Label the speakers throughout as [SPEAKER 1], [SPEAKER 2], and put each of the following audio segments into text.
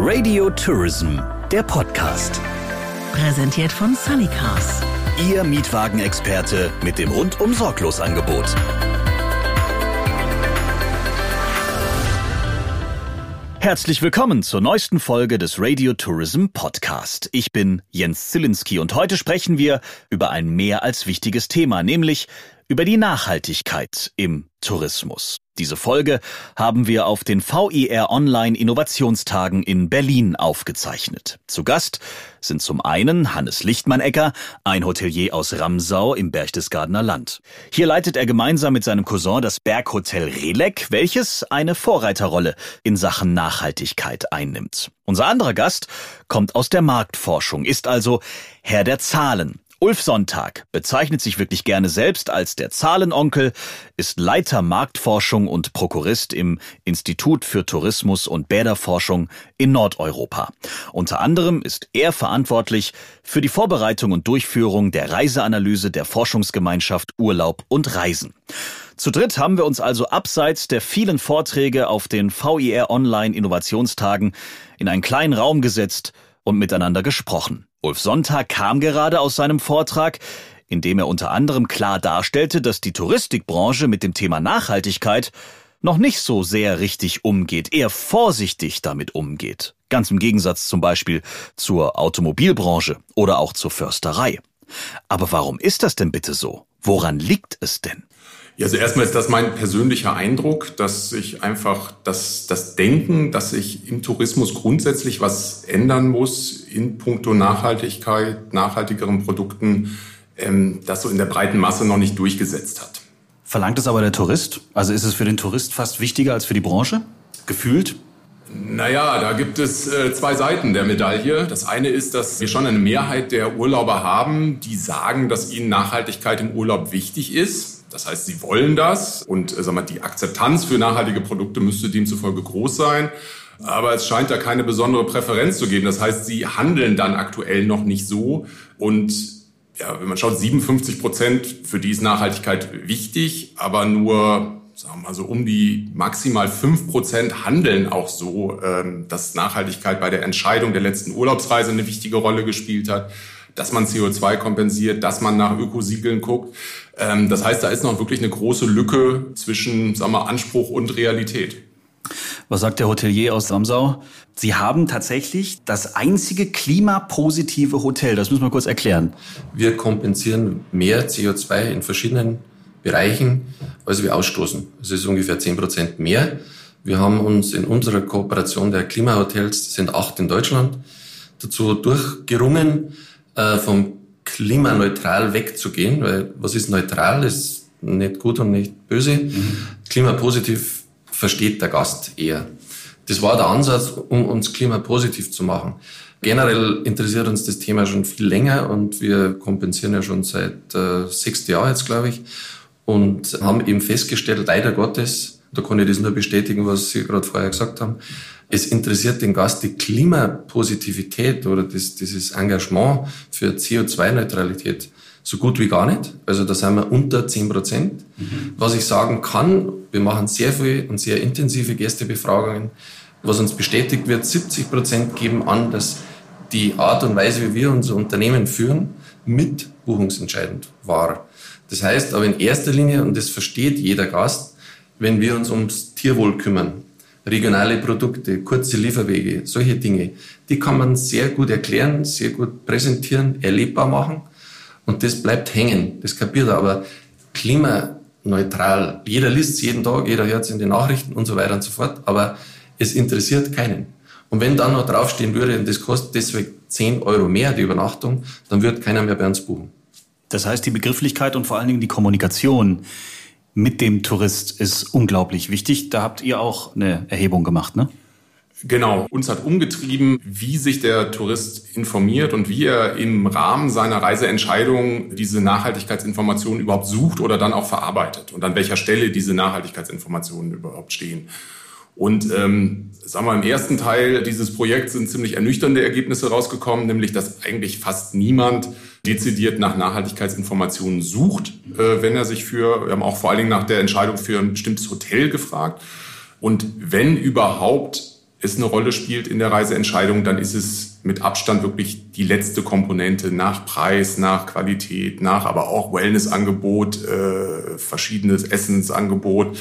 [SPEAKER 1] Radio Tourism, der Podcast.
[SPEAKER 2] Präsentiert von Sunnycars.
[SPEAKER 1] Ihr Mietwagenexperte mit dem rundum sorglos Angebot. Herzlich willkommen zur neuesten Folge des Radio Tourism Podcast. Ich bin Jens Zielinski und heute sprechen wir über ein mehr als wichtiges Thema, nämlich über die Nachhaltigkeit im Tourismus. Diese Folge haben wir auf den VIR Online Innovationstagen in Berlin aufgezeichnet. Zu Gast sind zum einen Hannes Lichtmann-Ecker, ein Hotelier aus Ramsau im Berchtesgadener Land. Hier leitet er gemeinsam mit seinem Cousin das Berghotel Relek, welches eine Vorreiterrolle in Sachen Nachhaltigkeit einnimmt. Unser anderer Gast kommt aus der Marktforschung, ist also Herr der Zahlen. Ulf Sonntag bezeichnet sich wirklich gerne selbst als der Zahlenonkel, ist Leiter Marktforschung und Prokurist im Institut für Tourismus und Bäderforschung in Nordeuropa. Unter anderem ist er verantwortlich für die Vorbereitung und Durchführung der Reiseanalyse der Forschungsgemeinschaft Urlaub und Reisen. Zu dritt haben wir uns also abseits der vielen Vorträge auf den VIR Online Innovationstagen in einen kleinen Raum gesetzt und miteinander gesprochen. Ulf Sonntag kam gerade aus seinem Vortrag, in dem er unter anderem klar darstellte, dass die Touristikbranche mit dem Thema Nachhaltigkeit noch nicht so sehr richtig umgeht, eher vorsichtig damit umgeht. Ganz im Gegensatz zum Beispiel zur Automobilbranche oder auch zur Försterei. Aber warum ist das denn bitte so? Woran liegt es denn?
[SPEAKER 3] Ja, also erstmal ist das mein persönlicher Eindruck, dass sich einfach das, das Denken, dass sich im Tourismus grundsätzlich was ändern muss in puncto Nachhaltigkeit, nachhaltigeren Produkten, ähm, das so in der breiten Masse noch nicht durchgesetzt hat.
[SPEAKER 1] Verlangt es aber der Tourist? Also ist es für den Tourist fast wichtiger als für die Branche? Gefühlt?
[SPEAKER 3] Naja, da gibt es äh, zwei Seiten der Medaille. Das eine ist, dass wir schon eine Mehrheit der Urlauber haben, die sagen, dass ihnen Nachhaltigkeit im Urlaub wichtig ist. Das heißt, sie wollen das und äh, sag mal, die Akzeptanz für nachhaltige Produkte müsste demzufolge groß sein. Aber es scheint da keine besondere Präferenz zu geben. Das heißt, sie handeln dann aktuell noch nicht so. Und ja, wenn man schaut, 57 Prozent, für die ist Nachhaltigkeit wichtig, aber nur, sagen wir mal so, um die maximal fünf Prozent handeln auch so, ähm, dass Nachhaltigkeit bei der Entscheidung der letzten Urlaubsreise eine wichtige Rolle gespielt hat dass man CO2 kompensiert, dass man nach Ökosiegeln guckt. Ähm, das heißt, da ist noch wirklich eine große Lücke zwischen sagen wir, Anspruch und Realität.
[SPEAKER 1] Was sagt der Hotelier aus Ramsau? Sie haben tatsächlich das einzige klimapositive Hotel. Das müssen wir kurz erklären.
[SPEAKER 4] Wir kompensieren mehr CO2 in verschiedenen Bereichen, als wir ausstoßen. Das ist ungefähr 10 Prozent mehr. Wir haben uns in unserer Kooperation der Klimahotels, sind acht in Deutschland, dazu durchgerungen, äh, vom klimaneutral wegzugehen, weil was ist neutral, ist nicht gut und nicht böse. Mhm. Klimapositiv versteht der Gast eher. Das war der Ansatz, um uns klimapositiv zu machen. Generell interessiert uns das Thema schon viel länger und wir kompensieren ja schon seit äh, sechs Jahren jetzt, glaube ich, und haben eben festgestellt, leider Gottes, da kann ich das nur bestätigen, was Sie gerade vorher gesagt haben, es interessiert den Gast die Klimapositivität oder das, dieses Engagement für CO2-Neutralität so gut wie gar nicht. Also da sind wir unter 10 Prozent. Mhm. Was ich sagen kann, wir machen sehr viel und sehr intensive Gästebefragungen. Was uns bestätigt wird, 70 Prozent geben an, dass die Art und Weise, wie wir unser Unternehmen führen, mit buchungsentscheidend war. Das heißt aber in erster Linie, und das versteht jeder Gast, wenn wir uns ums Tierwohl kümmern, regionale Produkte, kurze Lieferwege, solche Dinge, die kann man sehr gut erklären, sehr gut präsentieren, erlebbar machen und das bleibt hängen. Das kapiert er, aber klimaneutral, jeder liest es jeden Tag, jeder hört es in den Nachrichten und so weiter und so fort, aber es interessiert keinen. Und wenn dann noch draufstehen würde, und das kostet deswegen 10 Euro mehr, die Übernachtung, dann wird keiner mehr bei uns buchen.
[SPEAKER 1] Das heißt, die Begrifflichkeit und vor allen Dingen die Kommunikation, mit dem Tourist ist unglaublich wichtig. Da habt ihr auch eine Erhebung gemacht, ne?
[SPEAKER 3] Genau, uns hat umgetrieben, wie sich der Tourist informiert und wie er im Rahmen seiner Reiseentscheidung diese Nachhaltigkeitsinformationen überhaupt sucht oder dann auch verarbeitet und an welcher Stelle diese Nachhaltigkeitsinformationen überhaupt stehen. Und ähm, sagen wir, im ersten Teil dieses Projekts sind ziemlich ernüchternde Ergebnisse rausgekommen, nämlich dass eigentlich fast niemand dezidiert nach Nachhaltigkeitsinformationen sucht, äh, wenn er sich für, wir haben auch vor allen Dingen nach der Entscheidung für ein bestimmtes Hotel gefragt. Und wenn überhaupt es eine Rolle spielt in der Reiseentscheidung, dann ist es mit Abstand wirklich die letzte Komponente nach Preis, nach Qualität, nach aber auch Wellnessangebot, äh, verschiedenes Essensangebot.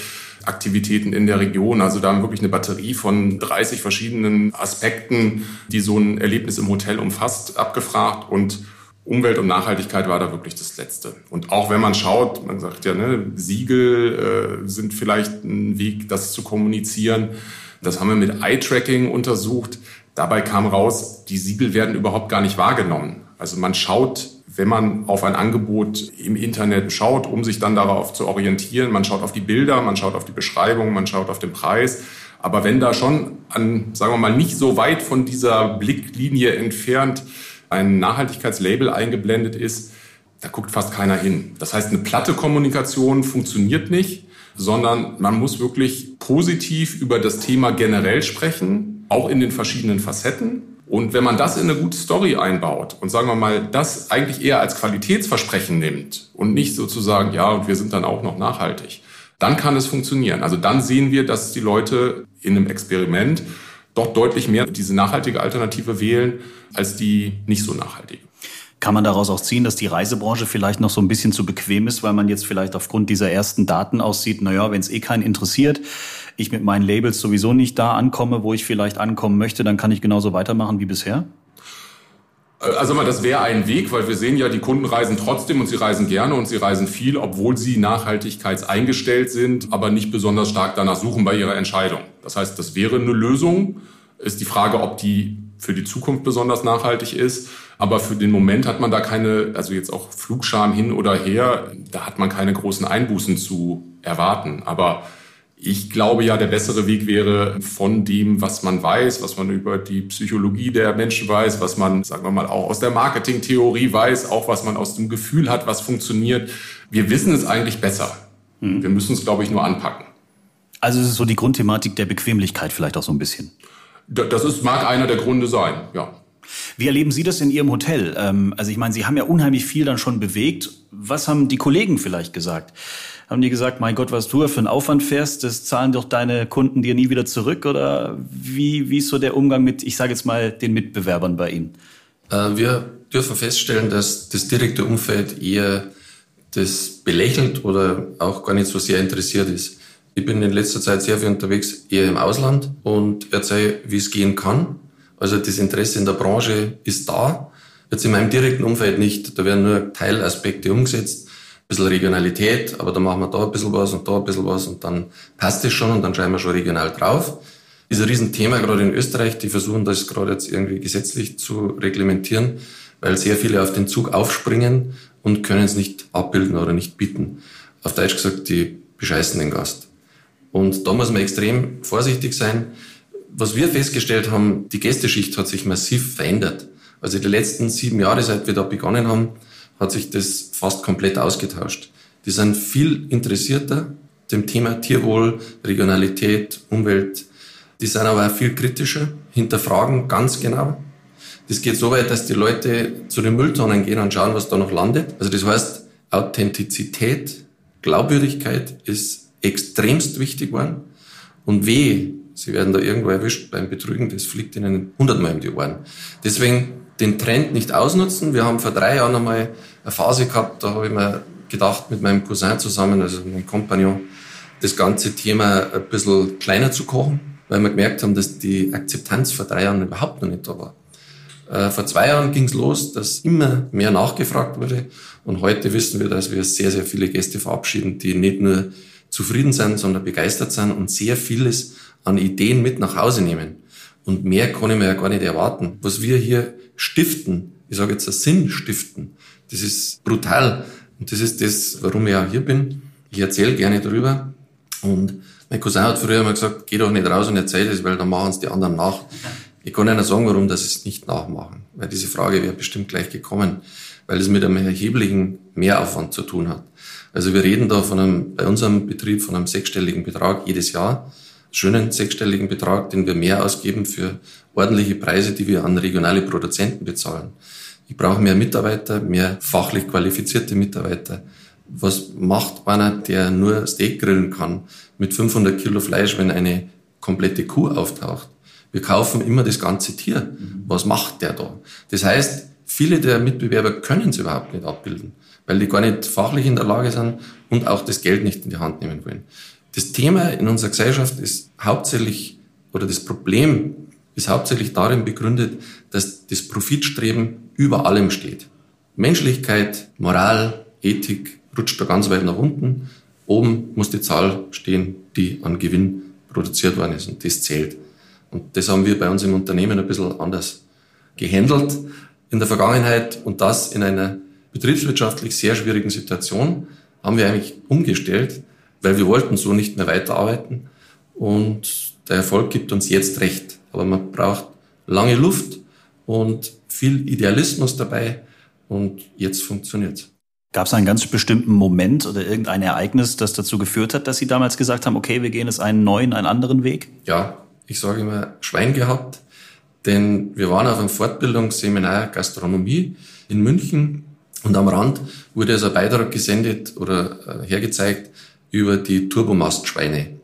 [SPEAKER 3] Aktivitäten in der Region. Also da haben wirklich eine Batterie von 30 verschiedenen Aspekten, die so ein Erlebnis im Hotel umfasst, abgefragt und Umwelt und Nachhaltigkeit war da wirklich das Letzte. Und auch wenn man schaut, man sagt ja, ne, Siegel äh, sind vielleicht ein Weg, das zu kommunizieren. Das haben wir mit Eye-Tracking untersucht. Dabei kam raus, die Siegel werden überhaupt gar nicht wahrgenommen. Also man schaut, wenn man auf ein Angebot im Internet schaut, um sich dann darauf zu orientieren, man schaut auf die Bilder, man schaut auf die Beschreibung, man schaut auf den Preis. Aber wenn da schon an, sagen wir mal, nicht so weit von dieser Blicklinie entfernt ein Nachhaltigkeitslabel eingeblendet ist, da guckt fast keiner hin. Das heißt, eine platte Kommunikation funktioniert nicht, sondern man muss wirklich positiv über das Thema generell sprechen, auch in den verschiedenen Facetten. Und wenn man das in eine gute Story einbaut und sagen wir mal, das eigentlich eher als Qualitätsversprechen nimmt und nicht sozusagen, ja, und wir sind dann auch noch nachhaltig, dann kann es funktionieren. Also dann sehen wir, dass die Leute in einem Experiment doch deutlich mehr diese nachhaltige Alternative wählen als die nicht so nachhaltige.
[SPEAKER 1] Kann man daraus auch ziehen, dass die Reisebranche vielleicht noch so ein bisschen zu bequem ist, weil man jetzt vielleicht aufgrund dieser ersten Daten aussieht, naja, wenn es eh keinen interessiert, ich mit meinen Labels sowieso nicht da ankomme, wo ich vielleicht ankommen möchte, dann kann ich genauso weitermachen wie bisher?
[SPEAKER 3] Also mal, das wäre ein Weg, weil wir sehen ja, die Kunden reisen trotzdem und sie reisen gerne und sie reisen viel, obwohl sie nachhaltigkeitseingestellt sind, aber nicht besonders stark danach suchen bei ihrer Entscheidung. Das heißt, das wäre eine Lösung. Ist die Frage, ob die für die Zukunft besonders nachhaltig ist. Aber für den Moment hat man da keine, also jetzt auch Flugscham hin oder her, da hat man keine großen Einbußen zu erwarten. Aber ich glaube ja, der bessere Weg wäre von dem, was man weiß, was man über die Psychologie der Menschen weiß, was man, sagen wir mal, auch aus der Marketingtheorie weiß, auch was man aus dem Gefühl hat, was funktioniert. Wir wissen es eigentlich besser. Mhm. Wir müssen es, glaube ich, nur anpacken.
[SPEAKER 1] Also es ist so die Grundthematik der Bequemlichkeit vielleicht auch so ein bisschen.
[SPEAKER 3] Das ist, mag einer der Gründe sein, ja.
[SPEAKER 1] Wie erleben Sie das in Ihrem Hotel? Ähm, also ich meine, Sie haben ja unheimlich viel dann schon bewegt. Was haben die Kollegen vielleicht gesagt? Haben die gesagt, mein Gott, was du für einen Aufwand fährst, das zahlen doch deine Kunden dir nie wieder zurück? Oder wie, wie ist so der Umgang mit, ich sage jetzt mal, den Mitbewerbern bei Ihnen?
[SPEAKER 4] Äh, wir dürfen feststellen, dass das direkte Umfeld eher das belächelt oder auch gar nicht so sehr interessiert ist. Ich bin in letzter Zeit sehr viel unterwegs, eher im Ausland und erzähle, wie es gehen kann. Also das Interesse in der Branche ist da. Jetzt in meinem direkten Umfeld nicht. Da werden nur Teilaspekte umgesetzt. Bisschen Regionalität, aber da machen wir da ein bisschen was und da ein bisschen was und dann passt es schon und dann schreiben wir schon regional drauf. Ist ein Riesenthema gerade in Österreich. Die versuchen das gerade jetzt irgendwie gesetzlich zu reglementieren, weil sehr viele auf den Zug aufspringen und können es nicht abbilden oder nicht bieten. Auf Deutsch gesagt, die bescheißen den Gast. Und da muss man extrem vorsichtig sein. Was wir festgestellt haben, die Gästeschicht hat sich massiv verändert. Also die letzten sieben Jahre, seit wir da begonnen haben, hat sich das fast komplett ausgetauscht. Die sind viel interessierter dem Thema Tierwohl, Regionalität, Umwelt. Die sind aber auch viel kritischer, hinterfragen ganz genau. Das geht so weit, dass die Leute zu den Mülltonnen gehen und schauen, was da noch landet. Also das heißt, Authentizität, Glaubwürdigkeit ist extremst wichtig waren. Und weh, sie werden da irgendwo erwischt beim Betrügen, das fliegt ihnen hundertmal um die Ohren. Deswegen den Trend nicht ausnutzen. Wir haben vor drei Jahren einmal eine Phase gehabt, da habe ich mir gedacht, mit meinem Cousin zusammen, also meinem Kompagnon, das ganze Thema ein bisschen kleiner zu kochen, weil wir gemerkt haben, dass die Akzeptanz vor drei Jahren überhaupt noch nicht da war. Äh, vor zwei Jahren ging es los, dass immer mehr nachgefragt wurde und heute wissen wir, dass wir sehr, sehr viele Gäste verabschieden, die nicht nur zufrieden sind, sondern begeistert sind und sehr vieles an Ideen mit nach Hause nehmen. Und mehr kann ich mir ja gar nicht erwarten. Was wir hier stiften, ich sage jetzt Sinn stiften, das ist brutal. Und das ist das, warum ich auch hier bin. Ich erzähle gerne darüber. Und mein Cousin hat früher immer gesagt, geh doch nicht raus und erzähl das, weil dann machen es die anderen nach. Ich kann Ihnen sagen, warum das es nicht nachmachen. Weil diese Frage wäre bestimmt gleich gekommen. Weil es mit einem erheblichen Mehraufwand zu tun hat. Also wir reden da von einem, bei unserem Betrieb von einem sechsstelligen Betrag jedes Jahr. Schönen sechsstelligen Betrag, den wir mehr ausgeben für ordentliche Preise, die wir an regionale Produzenten bezahlen. Ich brauche mehr Mitarbeiter, mehr fachlich qualifizierte Mitarbeiter. Was macht einer, der nur Steak grillen kann mit 500 Kilo Fleisch, wenn eine komplette Kuh auftaucht? Wir kaufen immer das ganze Tier. Was macht der da? Das heißt, viele der Mitbewerber können es überhaupt nicht abbilden, weil die gar nicht fachlich in der Lage sind und auch das Geld nicht in die Hand nehmen wollen. Das Thema in unserer Gesellschaft ist hauptsächlich, oder das Problem ist hauptsächlich darin begründet, dass das Profitstreben über allem steht. Menschlichkeit, Moral, Ethik rutscht da ganz weit nach unten. Oben muss die Zahl stehen, die an Gewinn produziert worden ist und das zählt. Und das haben wir bei uns im Unternehmen ein bisschen anders gehandelt in der Vergangenheit und das in einer betriebswirtschaftlich sehr schwierigen Situation haben wir eigentlich umgestellt, weil wir wollten so nicht mehr weiterarbeiten und der Erfolg gibt uns jetzt recht. Aber man braucht lange Luft und viel Idealismus dabei und jetzt funktioniert's.
[SPEAKER 1] Gab es einen ganz bestimmten Moment oder irgendein Ereignis, das dazu geführt hat, dass Sie damals gesagt haben, okay, wir gehen jetzt einen neuen, einen anderen Weg?
[SPEAKER 4] Ja, ich sage immer Schwein gehabt, denn wir waren auf einem Fortbildungsseminar Gastronomie in München und am Rand wurde also ein Beitrag gesendet oder äh, hergezeigt über die Turbomastschweine.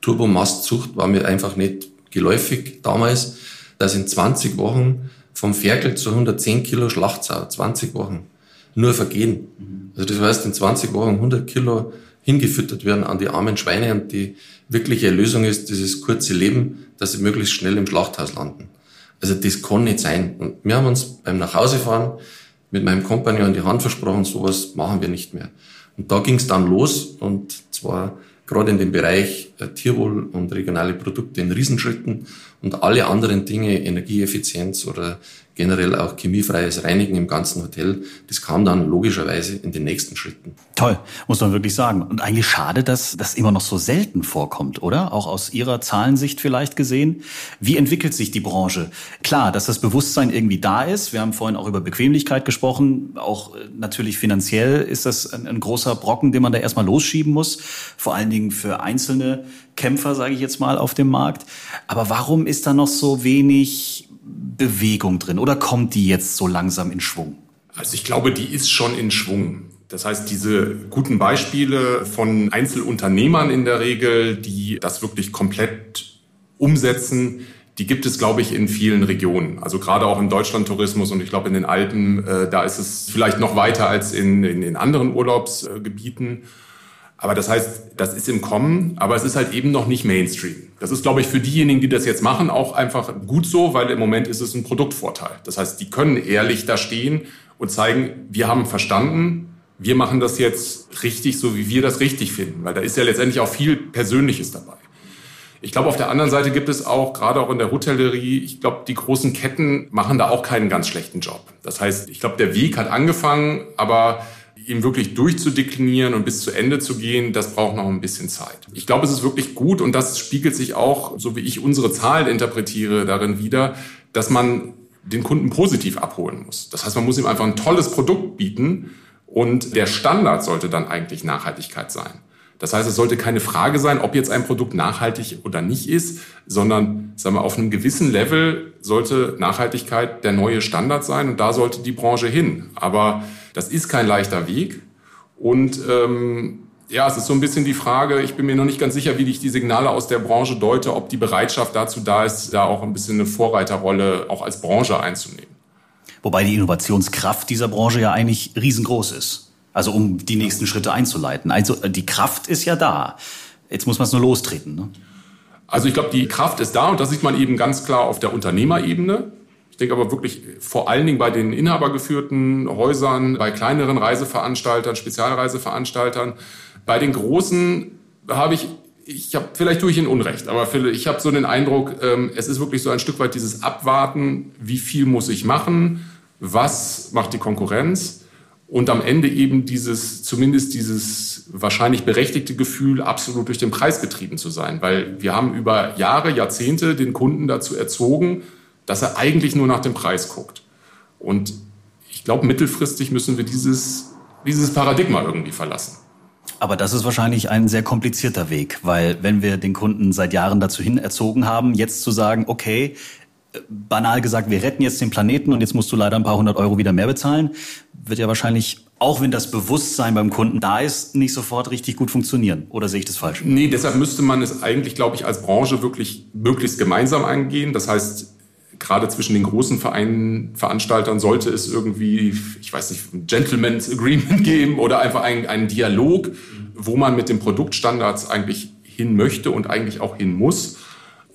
[SPEAKER 4] Turbomastzucht war mir einfach nicht geläufig damals, dass in 20 Wochen vom Ferkel zu 110 Kilo Schlachtsau, 20 Wochen, nur vergehen. Also das heißt, in 20 Wochen 100 Kilo hingefüttert werden an die armen Schweine und die wirkliche Erlösung ist dieses kurze Leben, dass sie möglichst schnell im Schlachthaus landen. Also das kann nicht sein. Und wir haben uns beim Nachhausefahren mit meinem Kompagnon die Hand versprochen, sowas machen wir nicht mehr. Und da ging es dann los und zwar gerade in dem Bereich äh, Tierwohl und regionale Produkte in Riesenschritten und alle anderen Dinge, Energieeffizienz oder generell auch chemiefreies Reinigen im ganzen Hotel, das kam dann logischerweise in den nächsten Schritten.
[SPEAKER 1] Toll, muss man wirklich sagen. Und eigentlich schade, dass das immer noch so selten vorkommt, oder? Auch aus Ihrer Zahlensicht vielleicht gesehen. Wie entwickelt sich die Branche? Klar, dass das Bewusstsein irgendwie da ist. Wir haben vorhin auch über Bequemlichkeit gesprochen. Auch äh, natürlich finanziell ist das ein, ein großer Brocken, den man da erstmal losschieben muss. Vor allen Dingen für einzelne Kämpfer, sage ich jetzt mal, auf dem Markt. Aber warum ist da noch so wenig Bewegung drin oder kommt die jetzt so langsam in Schwung?
[SPEAKER 3] Also ich glaube, die ist schon in Schwung. Das heißt, diese guten Beispiele von Einzelunternehmern in der Regel, die das wirklich komplett umsetzen, die gibt es, glaube ich, in vielen Regionen. Also gerade auch im Deutschlandtourismus und ich glaube in den Alpen, äh, da ist es vielleicht noch weiter als in, in, in anderen Urlaubsgebieten. Aber das heißt, das ist im Kommen, aber es ist halt eben noch nicht Mainstream. Das ist, glaube ich, für diejenigen, die das jetzt machen, auch einfach gut so, weil im Moment ist es ein Produktvorteil. Das heißt, die können ehrlich da stehen und zeigen, wir haben verstanden, wir machen das jetzt richtig, so wie wir das richtig finden, weil da ist ja letztendlich auch viel Persönliches dabei. Ich glaube, auf der anderen Seite gibt es auch, gerade auch in der Hotellerie, ich glaube, die großen Ketten machen da auch keinen ganz schlechten Job. Das heißt, ich glaube, der Weg hat angefangen, aber ihm wirklich durchzudeklinieren und bis zu Ende zu gehen, das braucht noch ein bisschen Zeit. Ich glaube, es ist wirklich gut und das spiegelt sich auch, so wie ich unsere Zahlen interpretiere, darin wieder, dass man den Kunden positiv abholen muss. Das heißt, man muss ihm einfach ein tolles Produkt bieten und der Standard sollte dann eigentlich Nachhaltigkeit sein. Das heißt, es sollte keine Frage sein, ob jetzt ein Produkt nachhaltig oder nicht ist, sondern sagen wir, auf einem gewissen Level sollte Nachhaltigkeit der neue Standard sein und da sollte die Branche hin. Aber das ist kein leichter Weg. Und ähm, ja, es ist so ein bisschen die Frage, ich bin mir noch nicht ganz sicher, wie ich die Signale aus der Branche deute, ob die Bereitschaft dazu da ist, da auch ein bisschen eine Vorreiterrolle auch als Branche einzunehmen.
[SPEAKER 1] Wobei die Innovationskraft dieser Branche ja eigentlich riesengroß ist. Also um die nächsten Schritte einzuleiten. Also die Kraft ist ja da. Jetzt muss man es nur lostreten. Ne?
[SPEAKER 3] Also ich glaube, die Kraft ist da und das sieht man eben ganz klar auf der Unternehmerebene. Ich denke aber wirklich vor allen Dingen bei den inhabergeführten Häusern, bei kleineren Reiseveranstaltern, Spezialreiseveranstaltern. Bei den großen habe ich, ich habe vielleicht tue ich Ihnen Unrecht, aber ich habe so den Eindruck, ähm, es ist wirklich so ein Stück weit dieses Abwarten, wie viel muss ich machen, was macht die Konkurrenz und am Ende eben dieses, zumindest dieses wahrscheinlich berechtigte Gefühl, absolut durch den Preis getrieben zu sein, weil wir haben über Jahre, Jahrzehnte den Kunden dazu erzogen, dass er eigentlich nur nach dem Preis guckt. Und ich glaube, mittelfristig müssen wir dieses, dieses Paradigma irgendwie verlassen.
[SPEAKER 1] Aber das ist wahrscheinlich ein sehr komplizierter Weg, weil wenn wir den Kunden seit Jahren dazu hin erzogen haben, jetzt zu sagen, okay, banal gesagt, wir retten jetzt den Planeten und jetzt musst du leider ein paar hundert Euro wieder mehr bezahlen, wird ja wahrscheinlich, auch wenn das Bewusstsein beim Kunden da ist, nicht sofort richtig gut funktionieren. Oder sehe ich das falsch?
[SPEAKER 3] Nee, deshalb müsste man es eigentlich, glaube ich, als Branche wirklich möglichst gemeinsam angehen. Das heißt, gerade zwischen den großen Vereinen, Veranstaltern sollte es irgendwie, ich weiß nicht, ein Gentleman's Agreement geben oder einfach einen, einen Dialog, wo man mit den Produktstandards eigentlich hin möchte und eigentlich auch hin muss.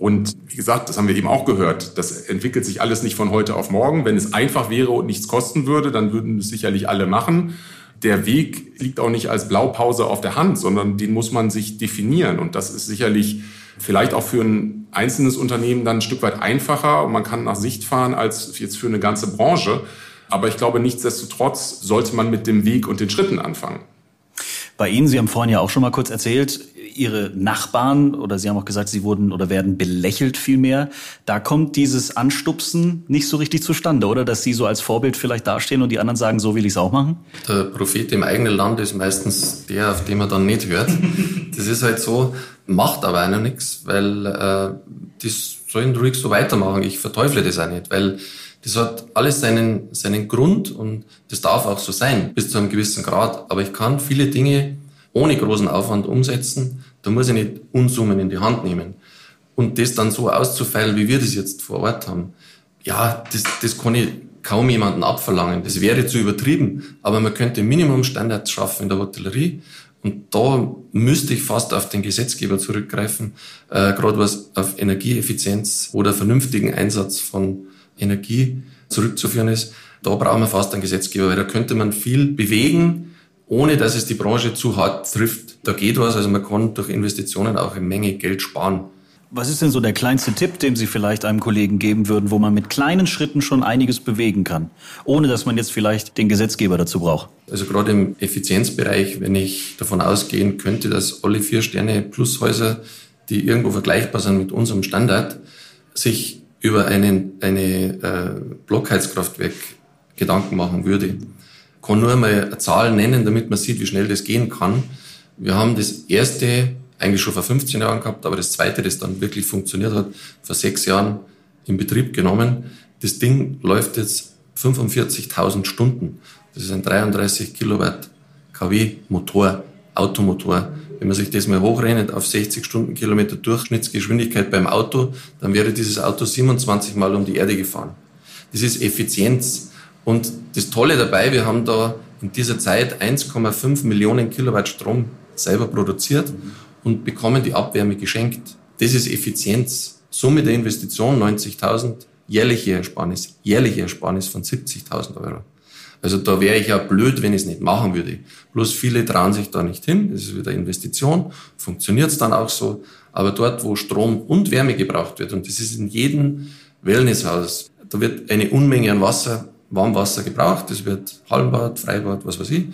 [SPEAKER 3] Und wie gesagt, das haben wir eben auch gehört, das entwickelt sich alles nicht von heute auf morgen. Wenn es einfach wäre und nichts kosten würde, dann würden es sicherlich alle machen. Der Weg liegt auch nicht als Blaupause auf der Hand, sondern den muss man sich definieren. Und das ist sicherlich vielleicht auch für ein einzelnes Unternehmen dann ein Stück weit einfacher und man kann nach Sicht fahren als jetzt für eine ganze Branche. Aber ich glaube, nichtsdestotrotz sollte man mit dem Weg und den Schritten anfangen.
[SPEAKER 1] Bei Ihnen, Sie haben vorhin ja auch schon mal kurz erzählt, Ihre Nachbarn oder Sie haben auch gesagt, Sie wurden oder werden belächelt vielmehr. Da kommt dieses Anstupsen nicht so richtig zustande, oder? Dass Sie so als Vorbild vielleicht dastehen und die anderen sagen, so will ich es auch machen?
[SPEAKER 4] Der Prophet im eigenen Land ist meistens der, auf den man dann nicht hört. Das ist halt so, macht aber einer nichts, weil äh, das sollen ruhig so weitermachen. Ich verteufle das auch nicht, weil das hat alles seinen, seinen Grund und das darf auch so sein, bis zu einem gewissen Grad. Aber ich kann viele Dinge ohne großen Aufwand umsetzen. Da muss ich nicht Unsummen in die Hand nehmen. Und das dann so auszufeilen, wie wir das jetzt vor Ort haben, ja, das, das kann ich kaum jemanden abverlangen. Das wäre zu übertrieben. Aber man könnte Minimumstandards schaffen in der Hotellerie. Und da müsste ich fast auf den Gesetzgeber zurückgreifen, äh, gerade was auf Energieeffizienz oder vernünftigen Einsatz von Energie zurückzuführen ist. Da brauchen wir fast einen Gesetzgeber, weil da könnte man viel bewegen, ohne dass es die Branche zu hart trifft. Da geht was, also man kann durch Investitionen auch eine Menge Geld sparen.
[SPEAKER 1] Was ist denn so der kleinste Tipp, den Sie vielleicht einem Kollegen geben würden, wo man mit kleinen Schritten schon einiges bewegen kann, ohne dass man jetzt vielleicht den Gesetzgeber dazu braucht?
[SPEAKER 4] Also gerade im Effizienzbereich, wenn ich davon ausgehen könnte, dass alle vier Sterne Plushäuser, die irgendwo vergleichbar sind mit unserem Standard, sich über einen, eine äh, Blockheizkraftwerk Gedanken machen würde kann nur einmal eine Zahl nennen, damit man sieht, wie schnell das gehen kann. Wir haben das erste eigentlich schon vor 15 Jahren gehabt, aber das zweite, das dann wirklich funktioniert hat, vor sechs Jahren in Betrieb genommen. Das Ding läuft jetzt 45.000 Stunden. Das ist ein 33 Kilowatt kW Motor, Automotor. Wenn man sich das mal hochrechnet auf 60 Stundenkilometer Durchschnittsgeschwindigkeit beim Auto, dann wäre dieses Auto 27 Mal um die Erde gefahren. Das ist Effizienz. Und das Tolle dabei, wir haben da in dieser Zeit 1,5 Millionen Kilowatt Strom selber produziert und bekommen die Abwärme geschenkt. Das ist Effizienz. Summe der Investition 90.000, jährliche Ersparnis, jährliche Ersparnis von 70.000 Euro. Also da wäre ich ja blöd, wenn ich es nicht machen würde. Bloß viele trauen sich da nicht hin. Das ist wieder Investition. Funktioniert es dann auch so. Aber dort, wo Strom und Wärme gebraucht wird, und das ist in jedem Wellnesshaus, da wird eine Unmenge an Wasser Warmwasser gebraucht, es wird Hallenbad, Freibad, was weiß ich.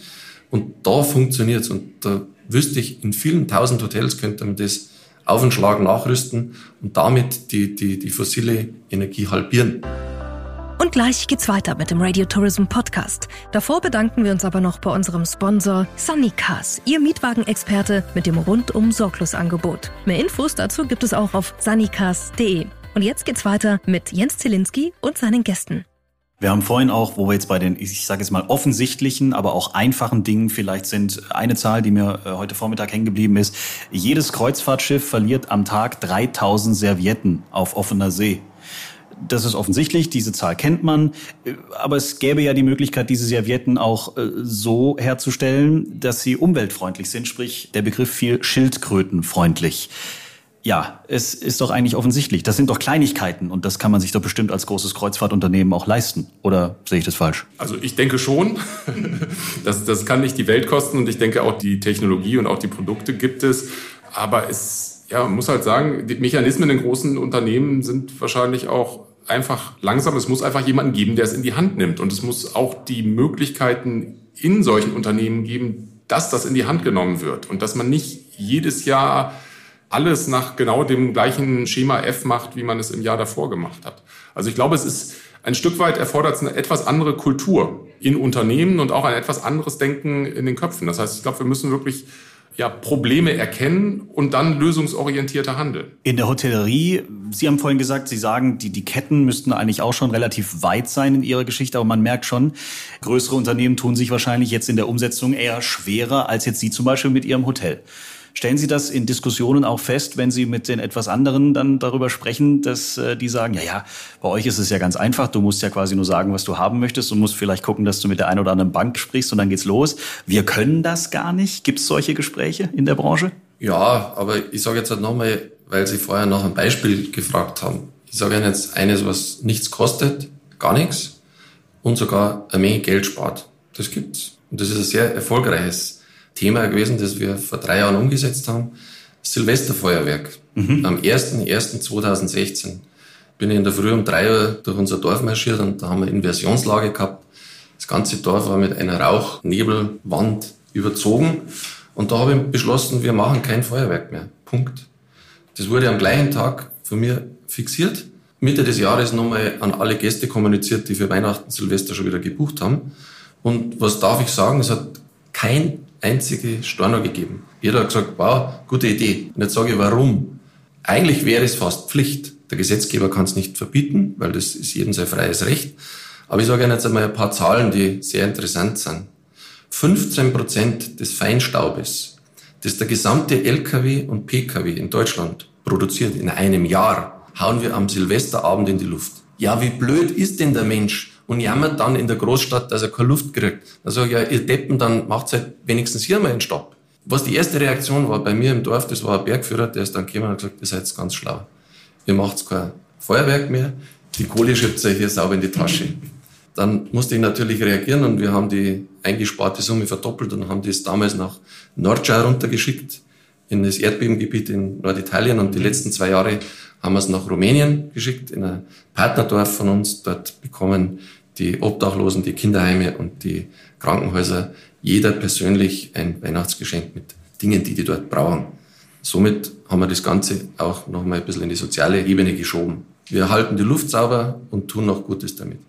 [SPEAKER 4] Und da funktioniert's Und da wüsste ich, in vielen tausend Hotels könnte man das auf den Schlag nachrüsten und damit die, die, die fossile Energie halbieren.
[SPEAKER 2] Und gleich geht's weiter mit dem Radio Tourism Podcast. Davor bedanken wir uns aber noch bei unserem Sponsor Sunnycars, Ihr Mietwagenexperte mit dem rundum Sorglosangebot. Mehr Infos dazu gibt es auch auf sunnycars.de. Und jetzt geht's weiter mit Jens Zielinski und seinen Gästen.
[SPEAKER 1] Wir haben vorhin auch, wo wir jetzt bei den, ich sage jetzt mal offensichtlichen, aber auch einfachen Dingen vielleicht sind, eine Zahl, die mir äh, heute Vormittag hängen geblieben ist. Jedes Kreuzfahrtschiff verliert am Tag 3000 Servietten auf offener See. Das ist offensichtlich, diese Zahl kennt man, äh, aber es gäbe ja die Möglichkeit, diese Servietten auch äh, so herzustellen, dass sie umweltfreundlich sind, sprich der Begriff viel schildkrötenfreundlich. Ja, es ist doch eigentlich offensichtlich. Das sind doch Kleinigkeiten und das kann man sich doch bestimmt als großes Kreuzfahrtunternehmen auch leisten. Oder sehe ich das falsch?
[SPEAKER 3] Also ich denke schon. Das, das kann nicht die Welt kosten und ich denke auch die Technologie und auch die Produkte gibt es. Aber es ja, man muss halt sagen, die Mechanismen in großen Unternehmen sind wahrscheinlich auch einfach langsam. Es muss einfach jemanden geben, der es in die Hand nimmt. Und es muss auch die Möglichkeiten in solchen Unternehmen geben, dass das in die Hand genommen wird und dass man nicht jedes Jahr alles nach genau dem gleichen Schema F macht, wie man es im Jahr davor gemacht hat. Also ich glaube, es ist ein Stück weit erfordert eine etwas andere Kultur in Unternehmen und auch ein etwas anderes Denken in den Köpfen. Das heißt, ich glaube, wir müssen wirklich ja, Probleme erkennen und dann lösungsorientierter handeln.
[SPEAKER 1] In der Hotellerie, Sie haben vorhin gesagt, Sie sagen, die, die Ketten müssten eigentlich auch schon relativ weit sein in ihrer Geschichte, aber man merkt schon, größere Unternehmen tun sich wahrscheinlich jetzt in der Umsetzung eher schwerer als jetzt Sie zum Beispiel mit Ihrem Hotel. Stellen Sie das in Diskussionen auch fest, wenn Sie mit den etwas anderen dann darüber sprechen, dass äh, die sagen, ja, ja, bei euch ist es ja ganz einfach, du musst ja quasi nur sagen, was du haben möchtest und musst vielleicht gucken, dass du mit der einen oder anderen Bank sprichst und dann geht's los. Wir können das gar nicht. Gibt es solche Gespräche in der Branche?
[SPEAKER 4] Ja, aber ich sage jetzt halt nochmal, weil Sie vorher nach einem Beispiel gefragt haben. Ich sage Ihnen jetzt eines, was nichts kostet, gar nichts und sogar eine Menge Geld spart. Das gibt's. Und das ist ein sehr erfolgreiches Thema gewesen, das wir vor drei Jahren umgesetzt haben. Silvesterfeuerwerk. Mhm. Am 01.01.2016 bin ich in der Früh um drei Uhr durch unser Dorf marschiert und da haben wir Inversionslage gehabt. Das ganze Dorf war mit einer Rauchnebelwand überzogen und da habe ich beschlossen, wir machen kein Feuerwerk mehr. Punkt. Das wurde am gleichen Tag von mir fixiert. Mitte des Jahres nochmal an alle Gäste kommuniziert, die für Weihnachten, Silvester schon wieder gebucht haben. Und was darf ich sagen? Es hat kein einzige Storno gegeben. Jeder hat gesagt, wow, gute Idee. Und jetzt sage ich, warum? Eigentlich wäre es fast Pflicht. Der Gesetzgeber kann es nicht verbieten, weil das ist jedem sein freies Recht. Aber ich sage Ihnen jetzt einmal ein paar Zahlen, die sehr interessant sind. 15 Prozent des Feinstaubes, das der gesamte LKW und PKW in Deutschland produziert in einem Jahr, hauen wir am Silvesterabend in die Luft. Ja, wie blöd ist denn der Mensch, und jammert dann in der Großstadt, dass er keine Luft kriegt. Dann sage ich, ja, ihr Deppen, dann macht halt wenigstens hier mal einen Stopp. Was die erste Reaktion war bei mir im Dorf, das war ein Bergführer, der ist dann gekommen und gesagt, ihr seid ganz schlau. Ihr macht kein Feuerwerk mehr, die Kohle schiebt euch hier sauber in die Tasche. Dann musste ich natürlich reagieren und wir haben die eingesparte Summe verdoppelt und haben das damals nach Nordschau runtergeschickt, in das Erdbebengebiet in Norditalien und die letzten zwei Jahre haben wir es nach Rumänien geschickt, in ein Partnerdorf von uns. Dort bekommen die Obdachlosen, die Kinderheime und die Krankenhäuser jeder persönlich ein Weihnachtsgeschenk mit Dingen, die die dort brauchen. Somit haben wir das Ganze auch noch mal ein bisschen in die soziale Ebene geschoben. Wir halten die Luft sauber und tun noch Gutes damit.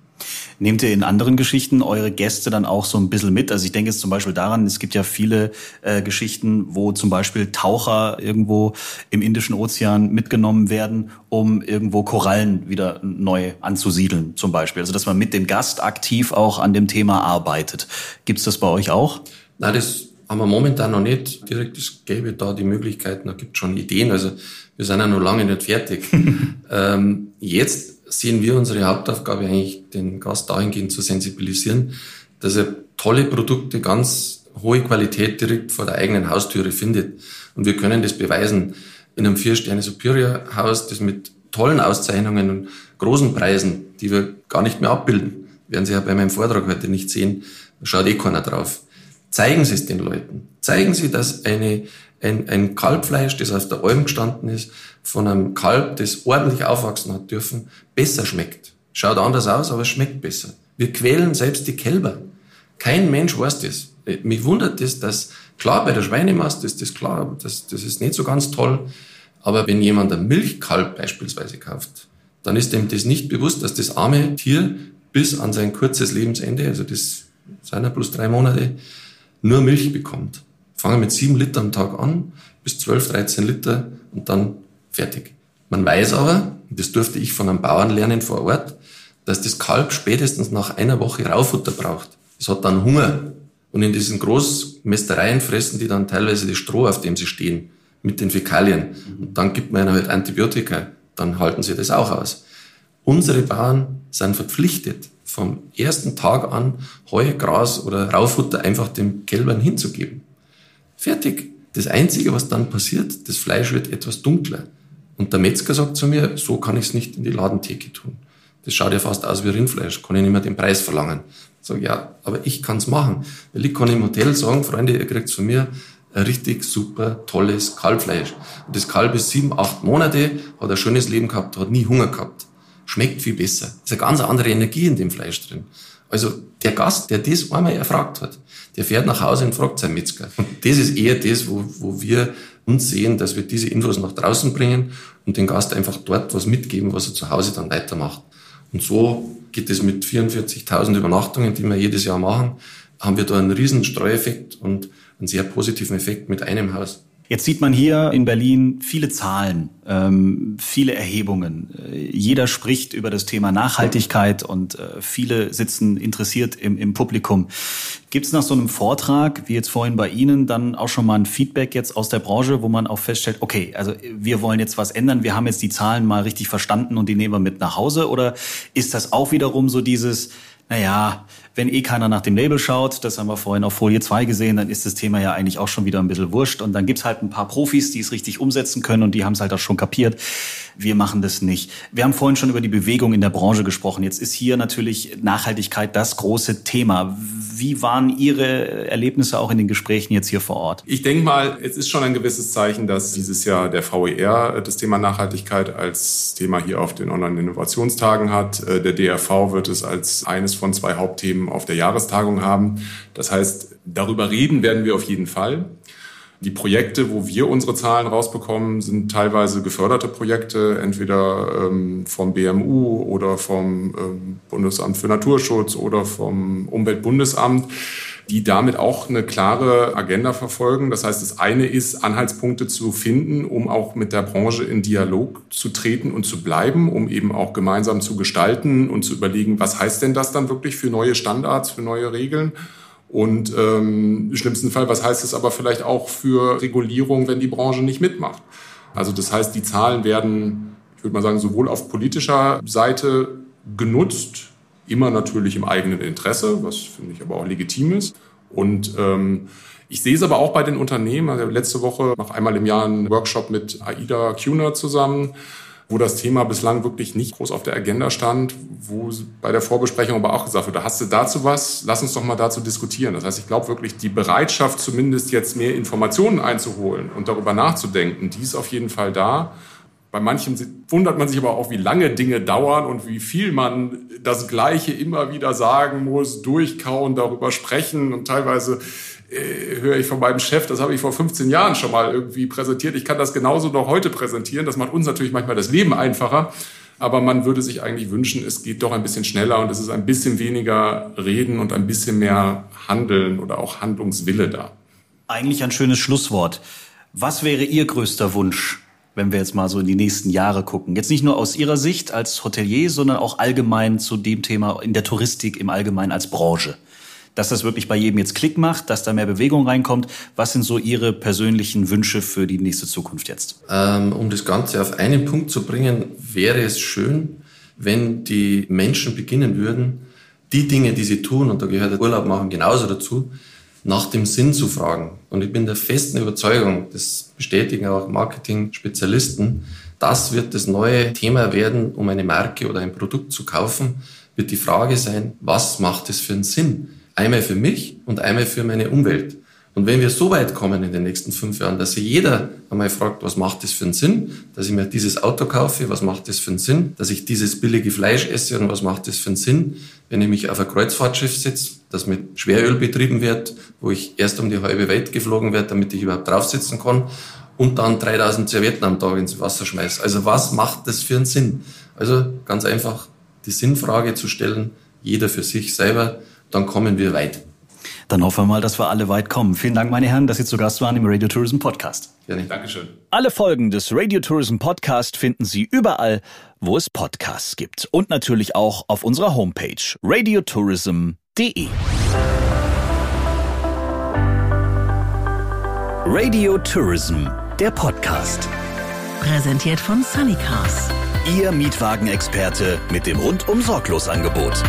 [SPEAKER 1] Nehmt ihr in anderen Geschichten eure Gäste dann auch so ein bisschen mit? Also ich denke jetzt zum Beispiel daran, es gibt ja viele äh, Geschichten, wo zum Beispiel Taucher irgendwo im Indischen Ozean mitgenommen werden, um irgendwo Korallen wieder neu anzusiedeln zum Beispiel. Also dass man mit dem Gast aktiv auch an dem Thema arbeitet. Gibt's das bei euch auch?
[SPEAKER 4] Nein, das haben wir momentan noch nicht. Direkt es gäbe da die Möglichkeiten, da gibt schon Ideen. Also wir sind ja noch lange nicht fertig. ähm, jetzt sehen wir unsere Hauptaufgabe eigentlich, den Gast dahingehend zu sensibilisieren, dass er tolle Produkte, ganz hohe Qualität direkt vor der eigenen Haustüre findet. Und wir können das beweisen in einem Vier-Sterne-Superior-Haus, das mit tollen Auszeichnungen und großen Preisen, die wir gar nicht mehr abbilden, werden Sie ja bei meinem Vortrag heute nicht sehen, schaut eh keiner drauf. Zeigen Sie es den Leuten. Zeigen Sie, dass eine, ein, ein Kalbfleisch, das auf der Alm gestanden ist, von einem Kalb, das ordentlich aufwachsen hat dürfen, besser schmeckt. Schaut anders aus, aber es schmeckt besser. Wir quälen selbst die Kälber. Kein Mensch weiß das. Äh, mich wundert das, dass, klar, bei der Schweinemast ist das klar, das, das ist nicht so ganz toll. Aber wenn jemand ein Milchkalb beispielsweise kauft, dann ist ihm das nicht bewusst, dass das arme Tier bis an sein kurzes Lebensende, also das sind ja plus drei Monate, nur Milch bekommt. Fangen mit sieben Liter am Tag an, bis zwölf, dreizehn Liter und dann fertig. Man weiß aber, das durfte ich von einem Bauern lernen vor Ort, dass das Kalb spätestens nach einer Woche Raufutter braucht. Es hat dann Hunger. Und in diesen Großmästereien fressen die dann teilweise das Stroh, auf dem sie stehen, mit den Fäkalien. Und dann gibt man ihnen halt Antibiotika. Dann halten sie das auch aus. Unsere Bauern sind verpflichtet, vom ersten Tag an Heu, Gras oder Raufutter einfach den Kälbern hinzugeben. Fertig. Das Einzige, was dann passiert, das Fleisch wird etwas dunkler. Und der Metzger sagt zu mir, so kann ich es nicht in die Ladentheke tun. Das schaut ja fast aus wie Rindfleisch, kann ich nicht mehr den Preis verlangen. Sage, ja, aber ich kann es machen. Weil ich kann im Hotel sagen, Freunde, ihr kriegt von mir ein richtig super, tolles Kalbfleisch. Und das Kalb ist sieben, acht Monate, hat ein schönes Leben gehabt, hat nie Hunger gehabt. Schmeckt viel besser. Ist eine ganz andere Energie in dem Fleisch drin. Also der Gast, der das einmal erfragt hat, der fährt nach Hause und fragt seinen Metzger. Und das ist eher das, wo, wo wir uns sehen, dass wir diese Infos nach draußen bringen und den Gast einfach dort was mitgeben, was er zu Hause dann weitermacht. Und so geht es mit 44.000 Übernachtungen, die wir jedes Jahr machen, haben wir da einen riesen Streueffekt und einen sehr positiven Effekt mit einem Haus.
[SPEAKER 1] Jetzt sieht man hier in Berlin viele Zahlen, ähm, viele Erhebungen. Äh, jeder spricht über das Thema Nachhaltigkeit und äh, viele sitzen interessiert im, im Publikum. Gibt es nach so einem Vortrag, wie jetzt vorhin bei Ihnen, dann auch schon mal ein Feedback jetzt aus der Branche, wo man auch feststellt, okay, also wir wollen jetzt was ändern, wir haben jetzt die Zahlen mal richtig verstanden und die nehmen wir mit nach Hause? Oder ist das auch wiederum so dieses, naja, wenn eh keiner nach dem Label schaut, das haben wir vorhin auf Folie 2 gesehen, dann ist das Thema ja eigentlich auch schon wieder ein bisschen wurscht. Und dann gibt's halt ein paar Profis, die es richtig umsetzen können und die haben es halt auch schon kapiert. Wir machen das nicht. Wir haben vorhin schon über die Bewegung in der Branche gesprochen. Jetzt ist hier natürlich Nachhaltigkeit das große Thema. Wie waren Ihre Erlebnisse auch in den Gesprächen jetzt hier vor Ort?
[SPEAKER 3] Ich denke mal, es ist schon ein gewisses Zeichen, dass dieses Jahr der VER das Thema Nachhaltigkeit als Thema hier auf den Online-Innovationstagen hat. Äh, der DRV wird es als eines von zwei Hauptthemen auf der Jahrestagung haben. Das heißt, darüber reden werden wir auf jeden Fall. Die Projekte, wo wir unsere Zahlen rausbekommen, sind teilweise geförderte Projekte, entweder ähm, vom BMU oder vom ähm, Bundesamt für Naturschutz oder vom Umweltbundesamt, die damit auch eine klare Agenda verfolgen. Das heißt, das eine ist, Anhaltspunkte zu finden, um auch mit der Branche in Dialog zu treten und zu bleiben, um eben auch gemeinsam zu gestalten und zu überlegen, was heißt denn das dann wirklich für neue Standards, für neue Regeln. Und ähm, im schlimmsten Fall, was heißt es aber vielleicht auch für Regulierung, wenn die Branche nicht mitmacht? Also das heißt, die Zahlen werden, ich würde mal sagen, sowohl auf politischer Seite genutzt, immer natürlich im eigenen Interesse, was finde ich aber auch legitim ist. Und ähm, ich sehe es aber auch bei den Unternehmen. Also letzte Woche noch einmal im Jahr einen Workshop mit Aida Kuhner zusammen wo das Thema bislang wirklich nicht groß auf der Agenda stand, wo bei der Vorbesprechung aber auch gesagt wurde, hast du dazu was? Lass uns doch mal dazu diskutieren. Das heißt, ich glaube wirklich, die Bereitschaft, zumindest jetzt mehr Informationen einzuholen und darüber nachzudenken, die ist auf jeden Fall da. Bei manchen wundert man sich aber auch, wie lange Dinge dauern und wie viel man das Gleiche immer wieder sagen muss, durchkauen, darüber sprechen und teilweise äh, höre ich von meinem Chef, das habe ich vor 15 Jahren schon mal irgendwie präsentiert. Ich kann das genauso noch heute präsentieren. Das macht uns natürlich manchmal das Leben einfacher. Aber man würde sich eigentlich wünschen, es geht doch ein bisschen schneller und es ist ein bisschen weniger Reden und ein bisschen mehr Handeln oder auch Handlungswille da.
[SPEAKER 1] Eigentlich ein schönes Schlusswort. Was wäre Ihr größter Wunsch, wenn wir jetzt mal so in die nächsten Jahre gucken? Jetzt nicht nur aus Ihrer Sicht als Hotelier, sondern auch allgemein zu dem Thema in der Touristik im Allgemeinen als Branche dass das wirklich bei jedem jetzt Klick macht, dass da mehr Bewegung reinkommt. Was sind so Ihre persönlichen Wünsche für die nächste Zukunft jetzt?
[SPEAKER 4] Ähm, um das Ganze auf einen Punkt zu bringen, wäre es schön, wenn die Menschen beginnen würden, die Dinge, die sie tun, und da gehört Urlaub machen genauso dazu, nach dem Sinn zu fragen. Und ich bin der festen Überzeugung, das bestätigen auch Marketing-Spezialisten, das wird das neue Thema werden, um eine Marke oder ein Produkt zu kaufen, wird die Frage sein, was macht es für einen Sinn? Einmal für mich und einmal für meine Umwelt. Und wenn wir so weit kommen in den nächsten fünf Jahren, dass sich jeder einmal fragt, was macht das für einen Sinn, dass ich mir dieses Auto kaufe, was macht das für einen Sinn, dass ich dieses billige Fleisch esse und was macht das für einen Sinn, wenn ich mich auf ein Kreuzfahrtschiff sitze, das mit Schweröl betrieben wird, wo ich erst um die halbe Welt geflogen werde, damit ich überhaupt drauf sitzen kann und dann 3000 Servietten am Tag ins Wasser schmeiße. Also was macht das für einen Sinn? Also ganz einfach die Sinnfrage zu stellen, jeder für sich selber, dann kommen wir weit.
[SPEAKER 1] Dann hoffen wir mal, dass wir alle weit kommen. Vielen Dank, meine Herren, dass Sie zu Gast waren im Radio Tourism Podcast.
[SPEAKER 3] Gerne. Dankeschön.
[SPEAKER 1] Alle Folgen des Radio Tourism Podcast finden Sie überall, wo es Podcasts gibt. Und natürlich auch auf unserer Homepage radiotourism.de. Radio Tourism, der Podcast.
[SPEAKER 2] Präsentiert von Sunnycars.
[SPEAKER 1] Ihr Mietwagenexperte mit dem rundum sorglos Angebot.